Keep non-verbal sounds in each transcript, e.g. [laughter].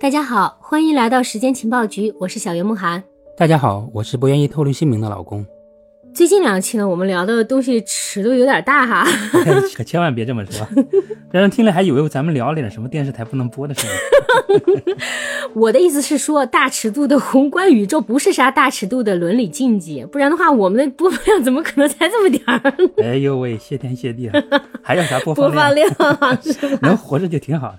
大家好，欢迎来到时间情报局，我是小袁慕涵。大家好，我是不愿意透露姓名的老公。最近两期呢，我们聊的东西尺度有点大哈，[laughs] 可千万别这么说，让人听了还以为咱们聊了点什么电视台不能播的事儿。[laughs] 我的意思是说，大尺度的宏观宇宙不是啥大尺度的伦理禁忌，不然的话，我们的播放量怎么可能才这么点儿？哎呦喂，谢天谢地了，还要啥播放播放量？[laughs] 能活着就挺好的。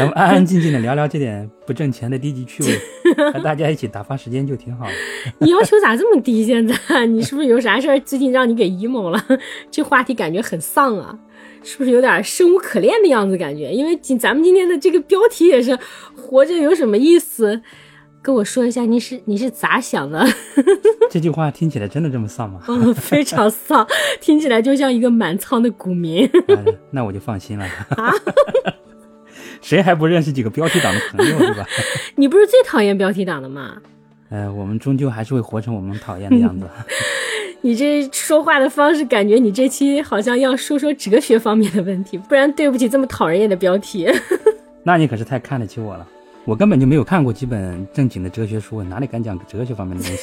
咱们安安静静的聊聊这点不挣钱的低级趣味，和大家一起打发时间就挺好的。[laughs] 你要求咋这么低？现在你是不是有啥事儿最近让你给 emo 了？[laughs] 这话题感觉很丧啊，是不是有点生无可恋的样子？感觉因为今咱们今天的这个标题也是“活着有什么意思”，跟我说一下你是你是咋想的？[laughs] 这句话听起来真的这么丧吗？嗯，非常丧，听起来就像一个满仓的股民。那我就放心了。啊。谁还不认识几个标题党的朋友，[laughs] 对吧？你不是最讨厌标题党的吗？呃，我们终究还是会活成我们讨厌的样子。[laughs] 你这说话的方式，感觉你这期好像要说说哲学方面的问题，不然对不起这么讨人厌的标题。[laughs] 那你可是太看得起我了，我根本就没有看过几本正经的哲学书，哪里敢讲哲学方面的东西？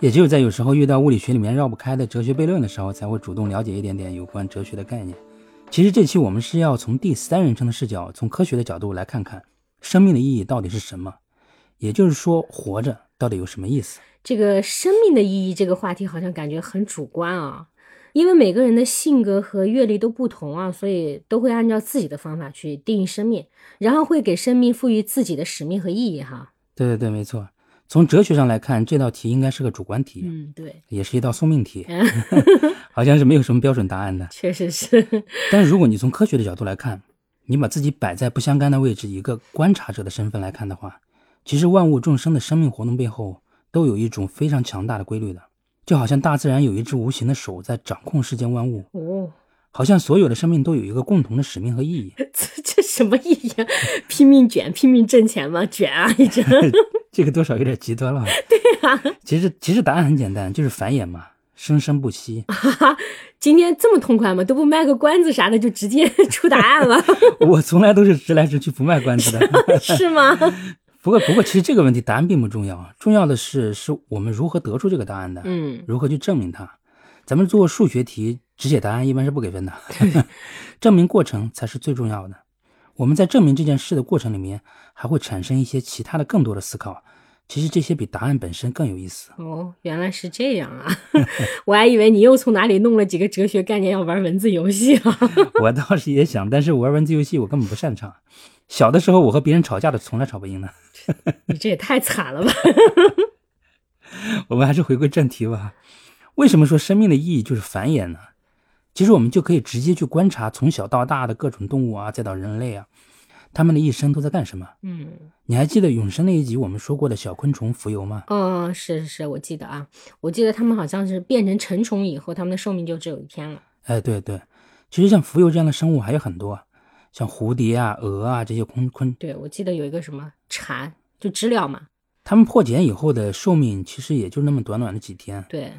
也只有在有时候遇到物理学里面绕不开的哲学悖论的时候，才会主动了解一点点有关哲学的概念。其实这期我们是要从第三人称的视角，从科学的角度来看看生命的意义到底是什么，也就是说，活着到底有什么意思？这个生命的意义这个话题好像感觉很主观啊，因为每个人的性格和阅历都不同啊，所以都会按照自己的方法去定义生命，然后会给生命赋予自己的使命和意义哈。对对对，没错。从哲学上来看，这道题应该是个主观题，嗯，对，也是一道送命题，[laughs] 好像是没有什么标准答案的。确实是。但是如果你从科学的角度来看，你把自己摆在不相干的位置，一个观察者的身份来看的话，其实万物众生的生命活动背后都有一种非常强大的规律的，就好像大自然有一只无形的手在掌控世间万物。哦。好像所有的生命都有一个共同的使命和意义。[laughs] 什么意义？拼命卷，拼命挣钱吗？卷啊！一直。[laughs] 这个多少有点极端了。[laughs] 对呀。其实其实答案很简单，就是繁衍嘛，生生不息。今天这么痛快吗？都不卖个关子啥的，就直接出答案了。[laughs] 我从来都是直来直去，不卖关子的。是吗？不过不过，其实这个问题答案并不重要，重要的是是我们如何得出这个答案的。嗯。如何去证明它？咱们做数学题。只写答案一般是不给分的，证明过程才是最重要的。我们在证明这件事的过程里面，还会产生一些其他的更多的思考。其实这些比答案本身更有意思。哦，原来是这样啊！[laughs] 我还以为你又从哪里弄了几个哲学概念要玩文字游戏了。[laughs] 我倒是也想，但是玩文字游戏我根本不擅长。小的时候我和别人吵架的从来吵不赢的。你这也太惨了吧！[laughs] 我们还是回归正题吧。为什么说生命的意义就是繁衍呢？其实我们就可以直接去观察从小到大的各种动物啊，再到人类啊，他们的一生都在干什么？嗯，你还记得永生那一集我们说过的小昆虫蜉蝣吗？嗯，是是是，我记得啊，我记得他们好像是变成成虫以后，他们的寿命就只有一天了。哎，对对，其实像蜉蝣这样的生物还有很多，像蝴蝶啊、蛾啊这些昆昆。对，我记得有一个什么蝉，就知了嘛。它们破茧以后的寿命其实也就那么短短的几天。对。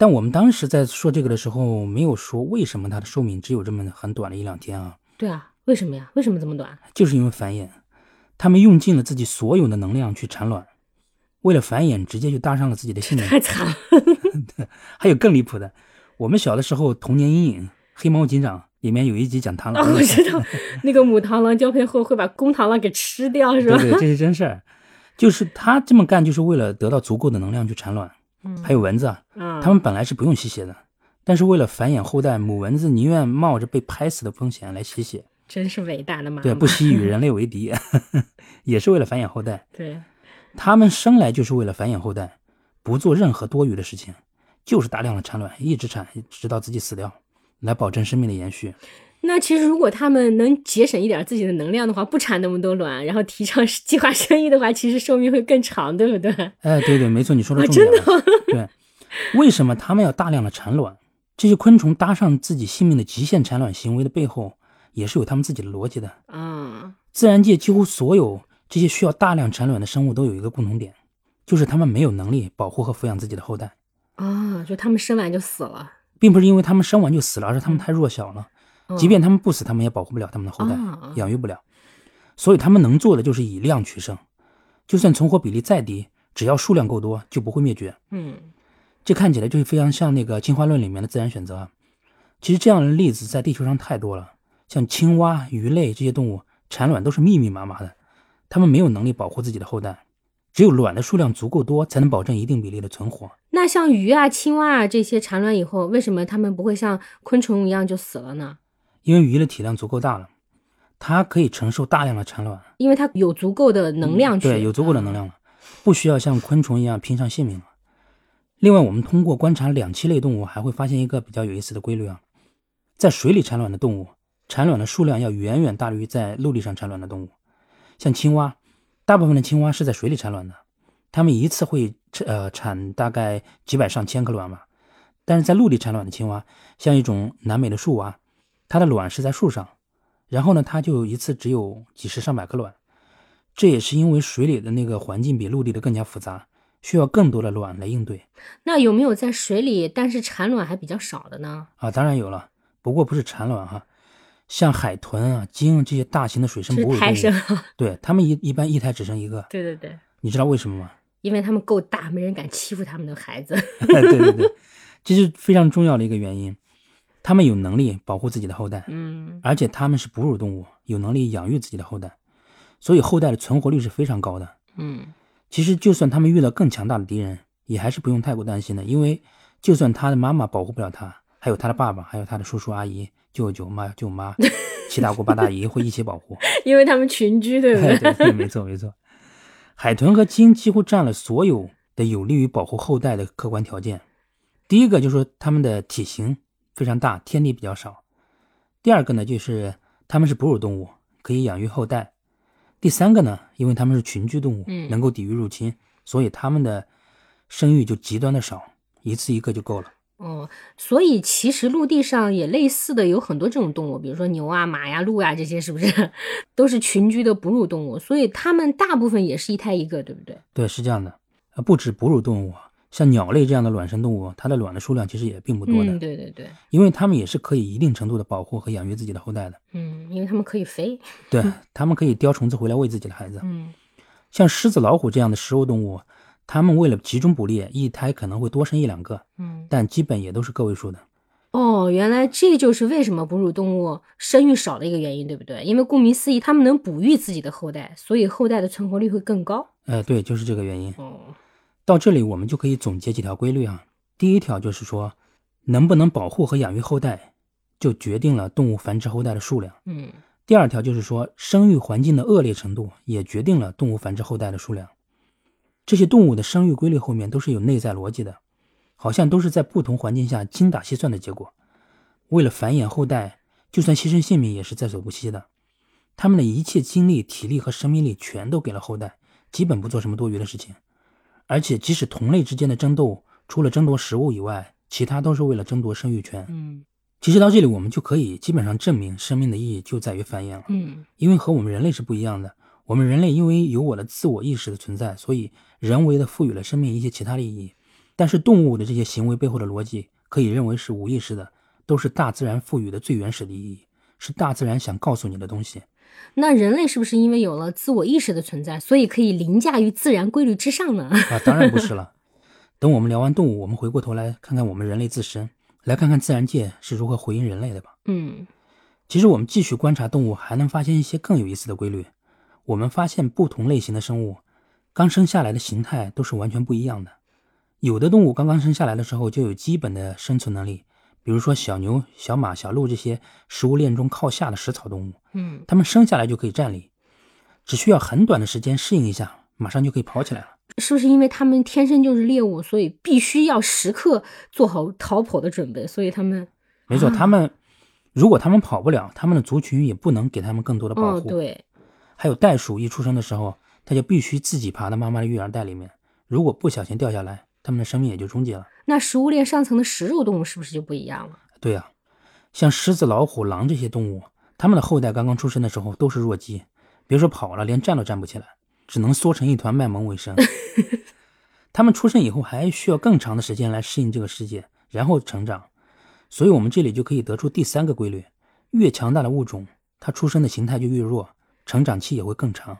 但我们当时在说这个的时候，没有说为什么它的寿命只有这么很短的一两天啊？对啊，为什么呀？为什么这么短？就是因为繁衍，他们用尽了自己所有的能量去产卵，为了繁衍，直接就搭上了自己的性命。太惨了。[laughs] 还有更离谱的，我们小的时候童年阴影，《黑猫警长》里面有一集讲螳螂。我知道，那个母螳螂交配后会把公螳螂给吃掉，是吧？对对，这是真事儿。就是他这么干，就是为了得到足够的能量去产卵。还有蚊子啊，它们本来是不用吸血的，但是为了繁衍后代，母蚊子宁愿冒着被拍死的风险来吸血，真是伟大的妈妈。对，不惜与人类为敌，[laughs] 也是为了繁衍后代。对，它们生来就是为了繁衍后代，不做任何多余的事情，就是大量的产卵，一直产，直到自己死掉，来保证生命的延续。那其实，如果他们能节省一点自己的能量的话，不产那么多卵，然后提倡 [laughs] 计划生育的话，其实寿命会更长，对不对？哎，对对，没错，你说的重点。真的？对。为什么他们要大量的产卵？这些昆虫搭上自己性命的极限产卵行为的背后，也是有他们自己的逻辑的。啊。自然界几乎所有这些需要大量产卵的生物都有一个共同点，就是他们没有能力保护和抚养自己的后代。啊，就他们生完就死了，并不是因为他们生完就死了，而是他们太弱小了。即便他们不死，他们也保护不了他们的后代，养育不了，所以他们能做的就是以量取胜，就算存活比例再低，只要数量够多，就不会灭绝。嗯这看起来就是非常像那个进化论里面的自然选择。其实这样的例子在地球上太多了，像青蛙、鱼类这些动物产卵都是密密麻麻的，它们没有能力保护自己的后代，只有卵的数量足够多，才能保证一定比例的存活。那像鱼啊、青蛙啊这些产卵以后，为什么它们不会像昆虫一样就死了呢？因为鱼的体量足够大了，它可以承受大量的产卵，因为它有足够的能量去，嗯对，有足够的能量了，不需要像昆虫一样拼上性命了。另外，我们通过观察两栖类动物，还会发现一个比较有意思的规律啊，在水里产卵的动物，产卵的数量要远远大于在陆地上产卵的动物。像青蛙，大部分的青蛙是在水里产卵的，它们一次会呃产大概几百上千颗卵吧。但是在陆地产卵的青蛙，像一种南美的树蛙，它的卵是在树上，然后呢，它就一次只有几十上百颗卵。这也是因为水里的那个环境比陆地的更加复杂，需要更多的卵来应对那有没有在水里但是产卵还比较少的呢？啊。当然有了，不过不是产卵哈，像海豚啊、鲸这些大型的水生哺乳动物，胎生。对它们一一般一胎只生一个。[laughs] 对对对，你知道为什么吗？因为它们够大，没人敢欺负它们的孩子。[laughs] 对对对，这是非常重要的一个原因。它们有能力保护自己的后代，嗯而且他们是哺乳动物，有能力养育自己的后代，所以后代的存活率是非常高的。嗯其实，就算他们遇到更强大的敌人，也还是不用太过担心的，因为就算他的妈妈保护不了他，还有他的爸爸，还有他的叔叔阿姨、舅舅妈、舅妈、[laughs] 七大姑八大姨会一起保护。因 [laughs] 为他们群居，对不对对？对对，没错没错。海豚和鲸几乎占了所有的有利于保护后代的客观条件。第一个就是说它们的体型非常大，天敌比较少；第二个呢，就是它们是哺乳动物，可以养育后代；第三个呢，因为它们是群居动物，嗯能够抵御入侵，所以它们的生育就极端的少，一次一个就够了。哦，所以其实陆地上也类似的有很多这种动物，比如说牛啊、马呀、鹿呀这些，是不是 [laughs] 都是群居的哺乳动物？所以它们大部分也是一胎一个，对不对？对，是这样的。呃，不止哺乳动物，像鸟类这样的卵生动物，它的卵的数量其实也并不多的。嗯，对对对，因为它们也是可以一定程度的保护和养育自己的后代的。嗯，因为它们可以飞。对，它们可以叼虫子回来喂自己的孩子。嗯像狮子、老虎这样的食肉动物，它们为了集中捕猎，一胎可能会多生一两个，嗯。但基本也都是个位数的。哦，原来这就是为什么哺乳动物生育少的一个原因，对不对？因为顾名思义，它们能哺育自己的后代，所以后代的存活率会更高。哎，对，就是这个原因。哦，到这里，我们就可以总结几条规律啊。第一条就是说，能不能保护和养育后代，就决定了动物繁殖后代的数量。嗯第二条就是说，生育环境的恶劣程度也决定了动物繁殖后代的数量。这些动物的生育规律后面都是有内在逻辑的，好像都是在不同环境下精打细算的结果。为了繁衍后代，就算牺牲性命也是在所不惜的。他们的一切精力、体力和生命力全都给了后代，基本不做什么多余的事情。而且，即使同类之间的争斗，除了争夺食物以外，其他都是为了争夺生育权。嗯其实到这里，我们就可以基本上证明生命的意义就在于繁衍了。嗯因为和我们人类是不一样的。我们人类因为有我的自我意识的存在，所以人为的赋予了生命一些其他的意义。但是动物的这些行为背后的逻辑，可以认为是无意识的，都是大自然赋予的最原始的意义，是大自然想告诉你的东西。那人类是不是因为有了自我意识的存在，所以可以凌驾于自然规律之上呢？啊，当然不是 [laughs] 了。等我们聊完动物，我们回过头来看看我们人类自身，来看看自然界是如何回应人类的吧。嗯其实我们继续观察动物，还能发现一些更有意思的规律。我们发现不同类型的生物，刚生下来的形态都是完全不一样的。有的动物刚刚生下来的时候就有基本的生存能力，比如说小牛、小马、小鹿这些食物链中靠下的食草动物，嗯它们生下来就可以站立，只需要很短的时间适应一下，马上就可以跑起来了。是不是因为它们天生就是猎物，所以必须要时刻做好逃跑的准备？所以它们没错，啊它们如果它们跑不了，它们的族群也不能给它们更多的保哦，护。对，还有袋鼠一出生的时候，它就必须自己爬到妈妈的育儿袋里面，如果不小心掉下来，它们的生命也就终结了。那食物链上层的食肉动物是不是就不一样了？对呀、像狮子、老虎、狼这些动物，它们的后代刚刚出生的时候都是弱鸡，别说跑了，连站都站不起来，只能缩成一团卖萌为生。[laughs] 它们出生以后还需要更长的时间来适应这个世界，然后成长。所以，我们这里就可以得出第三个规律：越强大的物种，它出生的形态就越弱，成长期也会更长。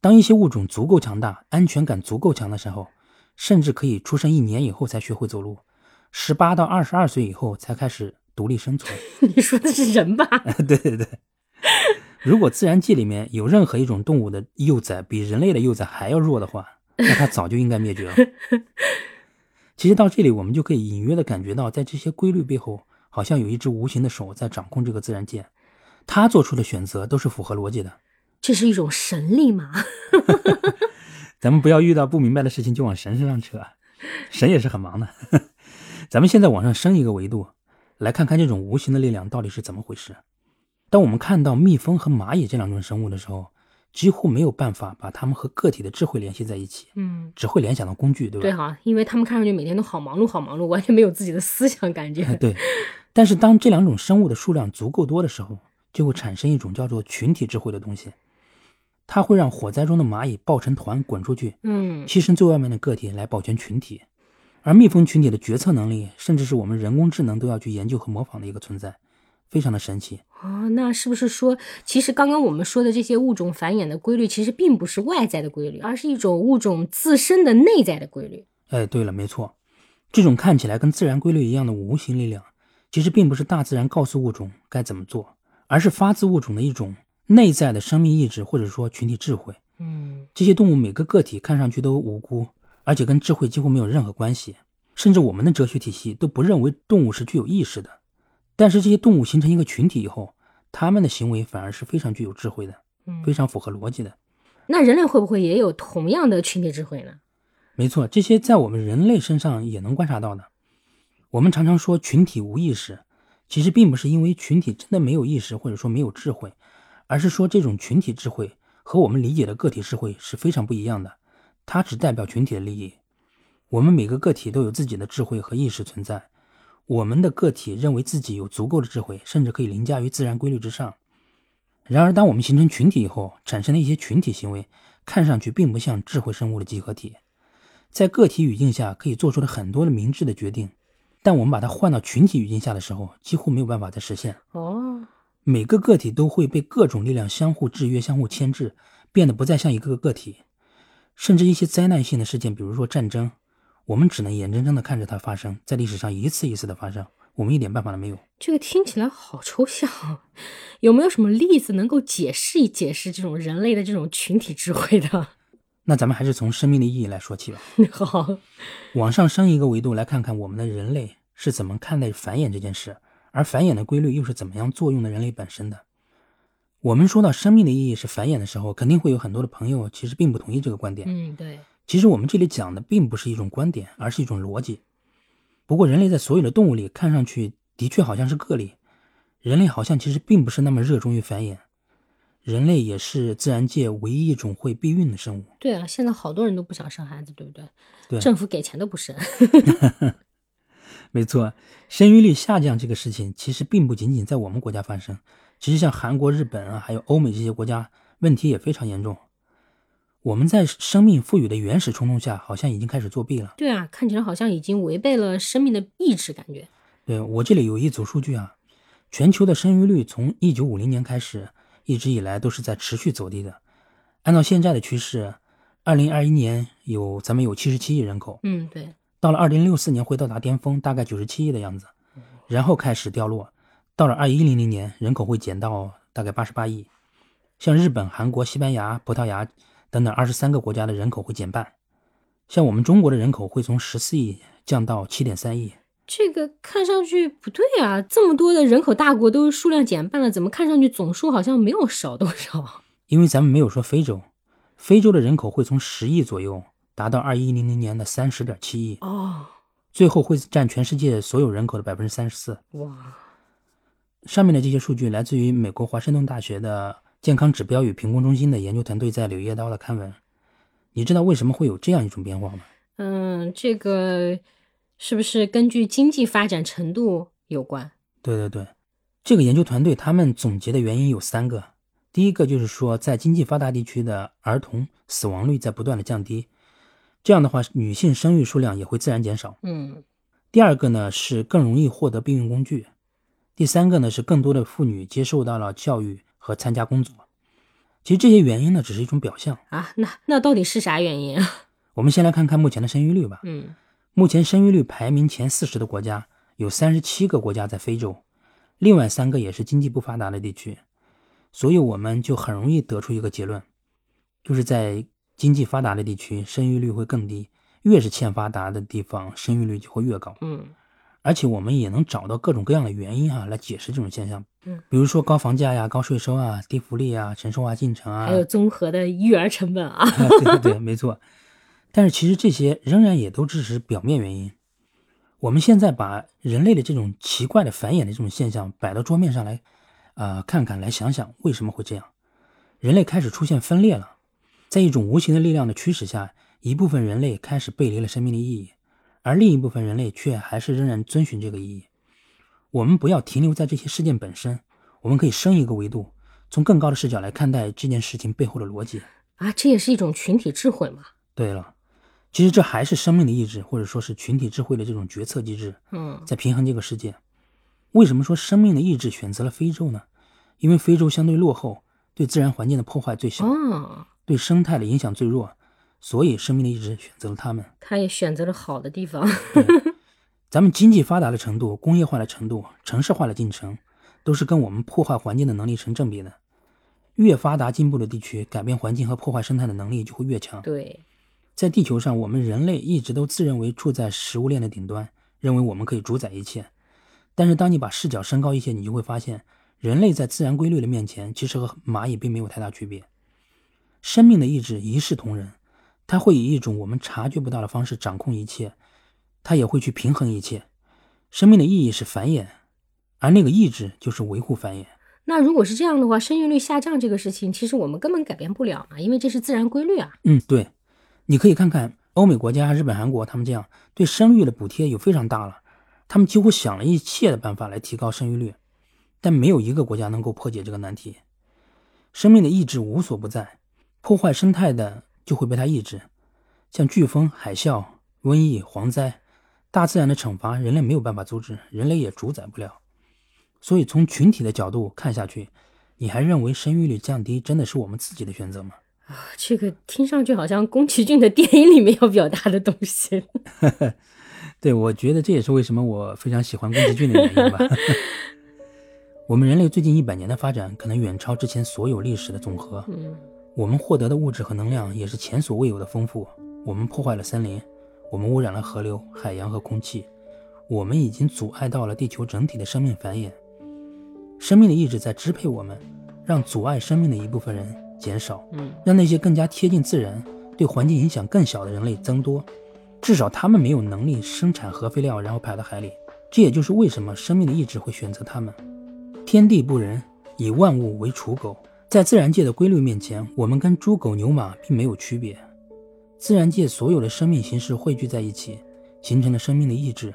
当一些物种足够强大、安全感足够强的时候，甚至可以出生一年以后才学会走路，十八到二十二岁以后才开始独立生存。[laughs] 你说的是人吧？[laughs] 对对对。如果自然界里面有任何一种动物的幼崽比人类的幼崽还要弱的话，那它早就应该灭绝了。[laughs] 其实到这里，我们就可以隐约的感觉到，在这些规律背后，好像有一只无形的手在掌控这个自然界，它做出的选择都是符合逻辑的。这是一种神力吗？咱们不要遇到不明白的事情就往神身上扯，神也是很忙的。[laughs] 咱们现在往上升一个维度，来看看这种无形的力量到底是怎么回事。当我们看到蜜蜂和蚂蚁这两种生物的时候，几乎没有办法把它们和个体的智慧联系在一起，嗯，只会联想到工具，对吧？对哈，因为他们看上去每天都好忙碌，好忙碌，完全没有自己的思想感觉。对，但是当这两种生物的数量足够多的时候，就会产生一种叫做群体智慧的东西，它会让火灾中的蚂蚁抱成团滚出去，嗯，牺牲最外面的个体来保全群体，而蜜蜂群体的决策能力，甚至是我们人工智能都要去研究和模仿的一个存在。非常的神奇哦，那是不是说，其实刚刚我们说的这些物种繁衍的规律，其实并不是外在的规律，而是一种物种自身的内在的规律？哎，对了，没错，这种看起来跟自然规律一样的无形力量，其实并不是大自然告诉物种该怎么做，而是发自物种的一种内在的生命意志，或者说群体智慧。嗯，这些动物每个个体看上去都无辜，而且跟智慧几乎没有任何关系，甚至我们的哲学体系都不认为动物是具有意识的。但是这些动物形成一个群体以后，他们的行为反而是非常具有智慧的，非常符合逻辑的。那人类会不会也有同样的群体智慧呢？没错，这些在我们人类身上也能观察到的。我们常常说群体无意识，其实并不是因为群体真的没有意识或者说没有智慧，而是说这种群体智慧和我们理解的个体智慧是非常不一样的。它只代表群体的利益。我们每个个体都有自己的智慧和意识存在。我们的个体认为自己有足够的智慧，甚至可以凌驾于自然规律之上。然而，当我们形成群体以后，产生的一些群体行为，看上去并不像智慧生物的集合体。在个体语境下可以做出的很多的明智的决定，但我们把它换到群体语境下的时候，几乎没有办法再实现。哦，每个个体都会被各种力量相互制约、相互牵制，变得不再像一个个个体。甚至一些灾难性的事件，比如说战争。我们只能眼睁睁地看着它发生在历史上一次一次的发生，我们一点办法都没有。这个听起来好抽象，有没有什么例子能够解释一解释这种人类的这种群体智慧的？[laughs] 那咱们还是从生命的意义来说起吧。[laughs] 好，往上升一个维度来看看我们的人类是怎么看待繁衍这件事，而繁衍的规律又是怎么样作用的人类本身的。我们说到生命的意义是繁衍的时候，肯定会有很多的朋友其实并不同意这个观点。嗯，对。其实我们这里讲的并不是一种观点，而是一种逻辑。不过，人类在所有的动物里看上去的确好像是个例。人类好像其实并不是那么热衷于繁衍。人类也是自然界唯一一种会避孕的生物。对啊，现在好多人都不想生孩子，对不对？对，政府给钱都不生。[laughs] 没错，生育率下降这个事情其实并不仅仅在我们国家发生。其实像韩国、日本啊，还有欧美这些国家，问题也非常严重。我们在生命赋予的原始冲动下，好像已经开始作弊了。对啊，看起来好像已经违背了生命的意志，感觉。对我这里有一组数据啊，全球的生育率从一九五零年开始，一直以来都是在持续走低的。按照现在的趋势，二零二一年有咱们有七十七亿人口，嗯，对。到了二零六四年会到达巅峰，大概九十七亿的样子，然后开始掉落。到了二一零零年，人口会减到大概八十八亿。像日本、韩国、西班牙、葡萄牙。等等，二十三个国家的人口会减半，像我们中国的人口会从十四亿降到七点三亿。这个看上去不对啊！这么多的人口大国都数量减半了，怎么看上去总数好像没有少多少？[laughs] 因为咱们没有说非洲，非洲的人口会从十亿左右达到二一零零年的三十点七亿哦，最后会占全世界所有人口的百分之三十四。哇！上面的这些数据来自于美国华盛顿大学的。健康指标与评估中心的研究团队在《柳叶刀》的刊文，你知道为什么会有这样一种变化吗？嗯，这个是不是根据经济发展程度有关？对对对，这个研究团队他们总结的原因有三个。第一个就是说，在经济发达地区的儿童死亡率在不断的降低，这样的话，女性生育数量也会自然减少。嗯。第二个呢是更容易获得避孕工具，第三个呢是更多的妇女接受到了教育。和参加工作，其实这些原因呢，只是一种表象啊。那那到底是啥原因啊？[laughs] 我们先来看看目前的生育率吧。嗯，目前生育率排名前四十的国家有三十七个国家在非洲，另外三个也是经济不发达的地区。所以我们就很容易得出一个结论，就是在经济发达的地区，生育率会更低；越是欠发达的地方，生育率就会越高。嗯，而且我们也能找到各种各样的原因哈，来解释这种现象。嗯，比如说高房价呀、高税收啊、低福利啊、城市化进程啊，还有综合的育儿成本啊。[laughs] 对对对，没错。但是其实这些仍然也都只是表面原因。我们现在把人类的这种奇怪的繁衍的这种现象摆到桌面上来，呃，看看来想想为什么会这样。人类开始出现分裂了，在一种无形的力量的驱使下，一部分人类开始背离了生命的意义，而另一部分人类却还是仍然遵循这个意义。我们不要停留在这些事件本身，我们可以升一个维度，从更高的视角来看待这件事情背后的逻辑。啊，这也是一种群体智慧嘛？对了。其实这还是生命的意志，或者说是群体智慧的这种决策机制，嗯，在平衡这个世界。为什么说生命的意志选择了非洲呢？因为非洲相对落后，对自然环境的破坏最小，对生态的影响最弱，所以生命的意志选择了它们。他也选择了好的地方。咱们经济发达的程度、工业化的程度、城市化的进程，都是跟我们破坏环境的能力成正比的。越发达进步的地区，改变环境和破坏生态的能力就会越强。对。在地球上，我们人类一直都自认为处在食物链的顶端，认为我们可以主宰一切。但是，当你把视角升高一些，你就会发现，人类在自然规律的面前，其实和蚂蚁并没有太大区别。生命的意志一视同仁，它会以一种我们察觉不到的方式掌控一切，它也会去平衡一切。生命的意义是繁衍，而那个意志就是维护繁衍。那如果是这样的话，生育率下降这个事情，其实我们根本改变不了嘛，因为这是自然规律啊。嗯，对。你可以看看欧美国家、日本、韩国，他们这样对生育的补贴有非常大了，他们几乎想了一切的办法来提高生育率，但没有一个国家能够破解这个难题。生命的意志无所不在，破坏生态的就会被它抑制，像飓风、海啸、瘟疫、蝗灾，大自然的惩罚，人类没有办法阻止，人类也主宰不了。所以从群体的角度看下去，你还认为生育率降低真的是我们自己的选择吗？啊，这个听上去好像宫崎骏的电影里面要表达的东西。[laughs] 对，我觉得这也是为什么我非常喜欢宫崎骏的原因吧。[laughs] 我们人类最近一百年的发展，可能远超之前所有历史的总和。嗯，我们获得的物质和能量也是前所未有的丰富。我们破坏了森林，我们污染了河流、海洋和空气，我们已经阻碍到了地球整体的生命繁衍。生命的意志在支配我们，让阻碍生命的一部分人。减少，嗯，让那些更加贴近自然、对环境影响更小的人类增多，至少他们没有能力生产核废料，然后排到海里。这也就是为什么生命的意志会选择他们。天地不仁，以万物为刍狗。在自然界的规律面前，我们跟猪狗牛马并没有区别。自然界所有的生命形式汇聚在一起，形成了生命的意志。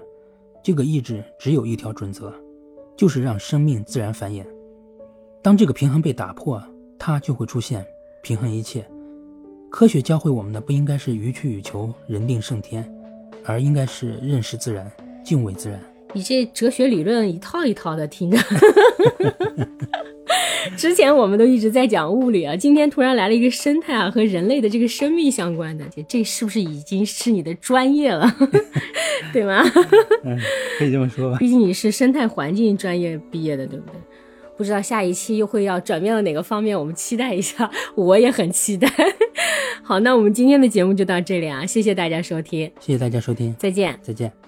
这个意志只有一条准则，就是让生命自然繁衍。当这个平衡被打破，它就会出现平衡一切。科学教会我们的不应该是予取予求、人定胜天，而应该是认识自然、敬畏自然。你这哲学理论一套一套的听着。[laughs] [laughs] 之前我们都一直在讲物理啊，今天突然来了一个生态啊和人类的这个生命相关的，这这是不是已经是你的专业了？[laughs] 对吗？嗯，[laughs] 可以这么说吧。毕竟你是生态环境专业毕业的，对不对？不知道下一期又会要转变到哪个方面，我们期待一下，我也很期待。好，那我们今天的节目就到这里啊，谢谢大家收听，谢谢大家收听，再见，再见。